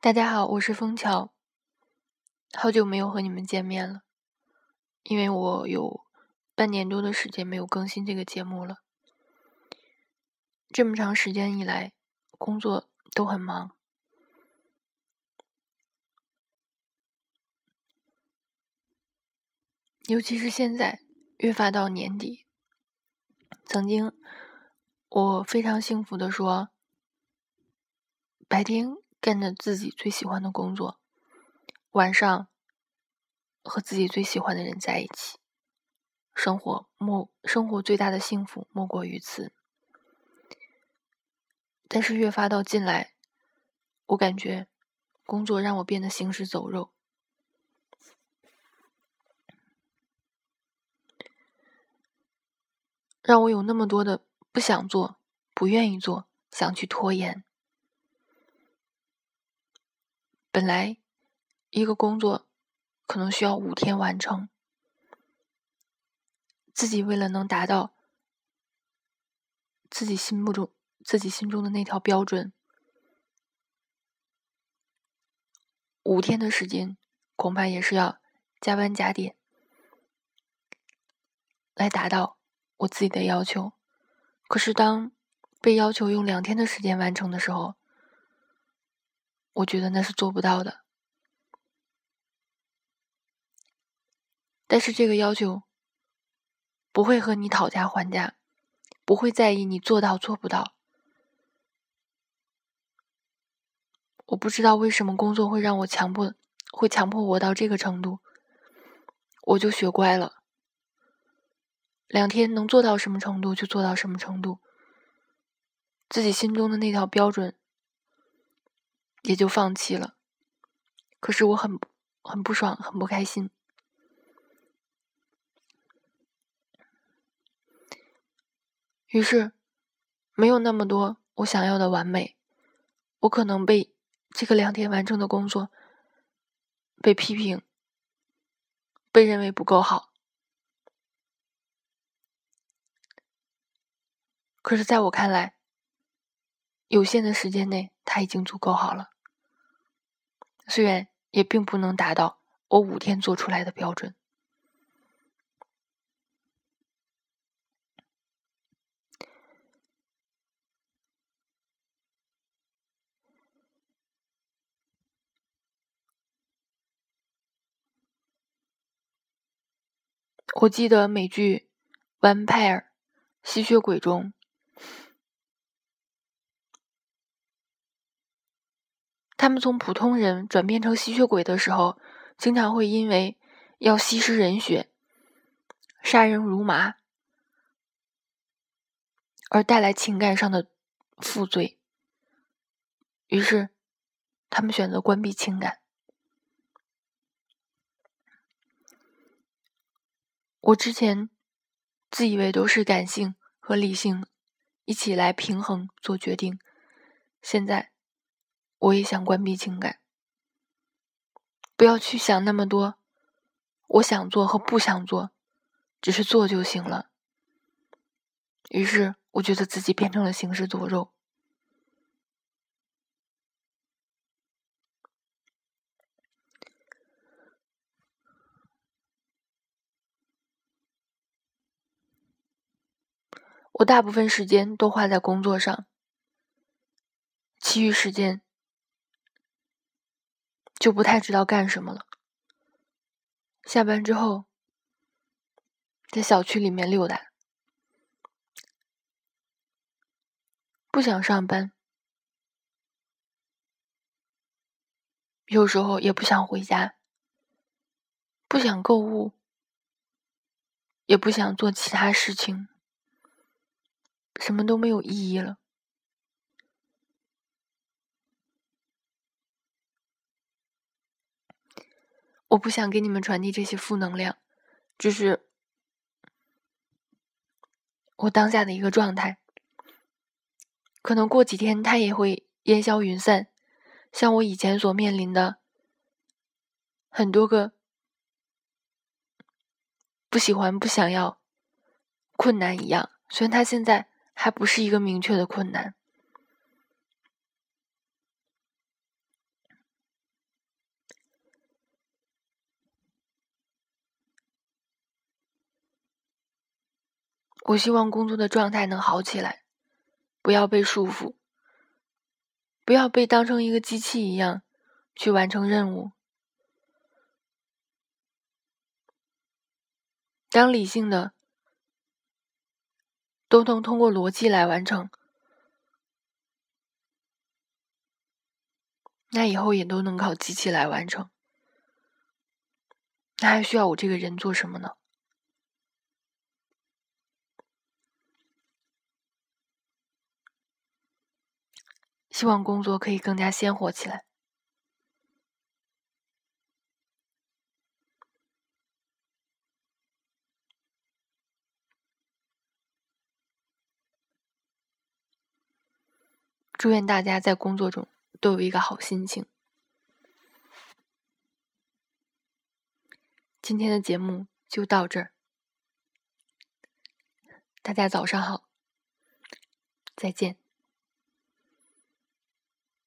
大家好，我是枫桥，好久没有和你们见面了，因为我有半年多的时间没有更新这个节目了。这么长时间以来，工作都很忙，尤其是现在越发到年底，曾经我非常幸福的说，白天。干着自己最喜欢的工作，晚上和自己最喜欢的人在一起，生活莫生活最大的幸福莫过于此。但是越发到近来，我感觉工作让我变得行尸走肉，让我有那么多的不想做、不愿意做、想去拖延。本来，一个工作可能需要五天完成，自己为了能达到自己心目中、自己心中的那条标准，五天的时间恐怕也是要加班加点来达到我自己的要求。可是，当被要求用两天的时间完成的时候，我觉得那是做不到的，但是这个要求不会和你讨价还价，不会在意你做到做不到。我不知道为什么工作会让我强迫，会强迫我到这个程度，我就学乖了，两天能做到什么程度就做到什么程度，自己心中的那条标准。也就放弃了。可是我很很不爽，很不开心。于是，没有那么多我想要的完美，我可能被这个两天完成的工作被批评，被认为不够好。可是，在我看来，有限的时间内，它已经足够好了。虽然也并不能达到我五天做出来的标准。我记得美剧《Vampire》吸血鬼中。他们从普通人转变成吸血鬼的时候，经常会因为要吸食人血、杀人如麻而带来情感上的负罪。于是，他们选择关闭情感。我之前自以为都是感性和理性一起来平衡做决定，现在。我也想关闭情感，不要去想那么多。我想做和不想做，只是做就行了。于是，我觉得自己变成了行尸走肉。我大部分时间都花在工作上，其余时间。就不太知道干什么了。下班之后，在小区里面溜达，不想上班，有时候也不想回家，不想购物，也不想做其他事情，什么都没有意义了。我不想给你们传递这些负能量，只是我当下的一个状态。可能过几天它也会烟消云散，像我以前所面临的很多个不喜欢、不想要困难一样。虽然它现在还不是一个明确的困难。我希望工作的状态能好起来，不要被束缚，不要被当成一个机器一样去完成任务。当理性的都能通过逻辑来完成，那以后也都能靠机器来完成。那还需要我这个人做什么呢？希望工作可以更加鲜活起来。祝愿大家在工作中都有一个好心情。今天的节目就到这儿，大家早上好，再见。